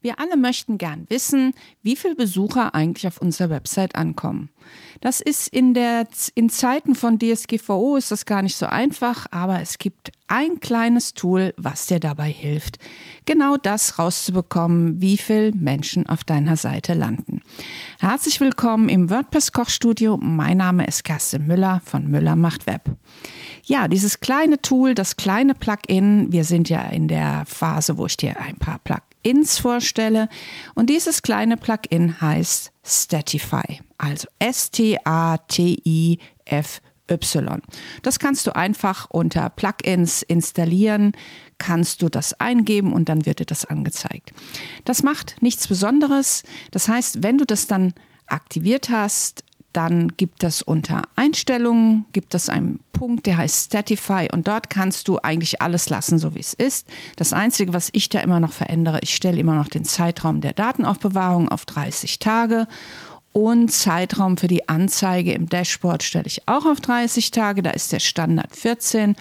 Wir alle möchten gern wissen, wie viele Besucher eigentlich auf unserer Website ankommen. Das ist in der, in Zeiten von DSGVO ist das gar nicht so einfach, aber es gibt ein kleines Tool, was dir dabei hilft, genau das rauszubekommen, wie viele Menschen auf deiner Seite landen. Herzlich willkommen im WordPress Kochstudio. Mein Name ist Kerstin Müller von Müller macht Web. Ja, dieses kleine Tool, das kleine Plugin, wir sind ja in der Phase, wo ich dir ein paar Plugins Plugins vorstelle. Und dieses kleine Plugin heißt Statify, also S-T-A-T-I-F-Y. Das kannst du einfach unter Plugins installieren, kannst du das eingeben und dann wird dir das angezeigt. Das macht nichts Besonderes. Das heißt, wenn du das dann aktiviert hast, dann gibt es unter Einstellungen, gibt es einen Punkt, der heißt Statify und dort kannst du eigentlich alles lassen, so wie es ist. Das Einzige, was ich da immer noch verändere, ich stelle immer noch den Zeitraum der Datenaufbewahrung auf 30 Tage und Zeitraum für die Anzeige im Dashboard stelle ich auch auf 30 Tage, da ist der Standard 14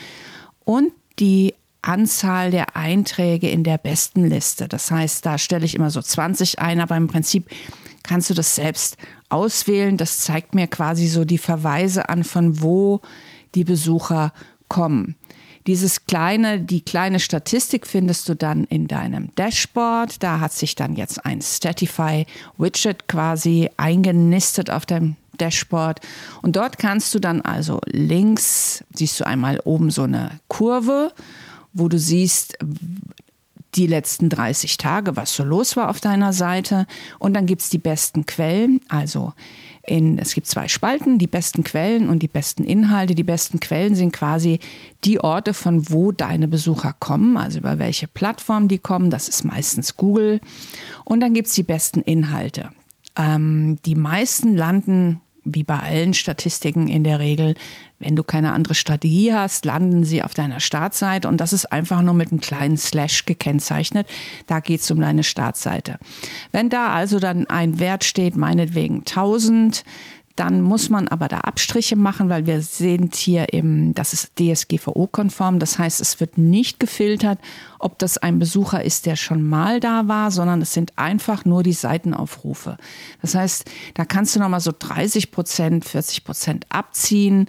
und die Anzahl der Einträge in der besten Liste. Das heißt, da stelle ich immer so 20 ein, aber im Prinzip kannst du das selbst auswählen. Das zeigt mir quasi so die Verweise an, von wo die Besucher kommen. Dieses kleine, die kleine Statistik findest du dann in deinem Dashboard. Da hat sich dann jetzt ein Statify Widget quasi eingenistet auf deinem Dashboard. Und dort kannst du dann also links, siehst du einmal oben so eine Kurve, wo du siehst, die letzten 30 Tage, was so los war auf deiner Seite. Und dann gibt es die besten Quellen. Also in, es gibt zwei Spalten, die besten Quellen und die besten Inhalte. Die besten Quellen sind quasi die Orte, von wo deine Besucher kommen, also über welche Plattform die kommen. Das ist meistens Google. Und dann gibt es die besten Inhalte. Ähm, die meisten landen wie bei allen Statistiken in der Regel, wenn du keine andere Strategie hast, landen sie auf deiner Startseite und das ist einfach nur mit einem kleinen Slash gekennzeichnet. Da geht es um deine Startseite. Wenn da also dann ein Wert steht, meinetwegen 1000, dann muss man aber da Abstriche machen, weil wir sind hier im, das ist DSGVO-konform. Das heißt, es wird nicht gefiltert, ob das ein Besucher ist, der schon mal da war, sondern es sind einfach nur die Seitenaufrufe. Das heißt, da kannst du nochmal so 30 Prozent, 40 Prozent abziehen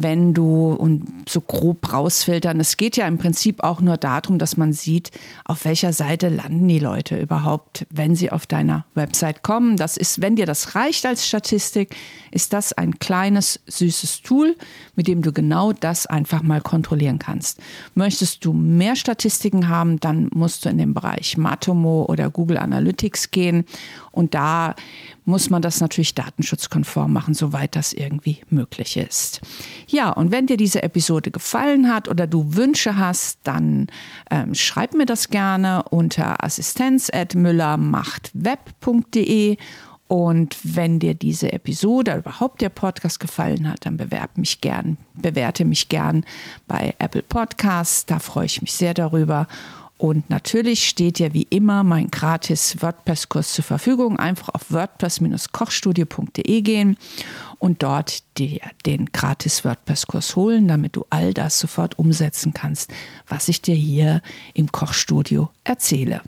wenn du und so grob rausfiltern. Es geht ja im Prinzip auch nur darum, dass man sieht, auf welcher Seite landen die Leute überhaupt, wenn sie auf deiner Website kommen. Das ist, wenn dir das reicht als Statistik, ist das ein kleines, süßes Tool, mit dem du genau das einfach mal kontrollieren kannst. Möchtest du mehr Statistiken haben, dann musst du in den Bereich Matomo oder Google Analytics gehen und da muss man das natürlich datenschutzkonform machen, soweit das irgendwie möglich ist. Ja, und wenn dir diese Episode gefallen hat oder du Wünsche hast, dann ähm, schreib mir das gerne unter assistenz.müllermachtweb.de und wenn dir diese Episode oder überhaupt der Podcast gefallen hat, dann bewerb mich gern, bewerte mich gern bei Apple Podcasts. Da freue ich mich sehr darüber. Und natürlich steht ja wie immer mein gratis WordPress-Kurs zur Verfügung. Einfach auf wordpress-kochstudio.de gehen und dort dir den gratis WordPress-Kurs holen, damit du all das sofort umsetzen kannst, was ich dir hier im Kochstudio erzähle.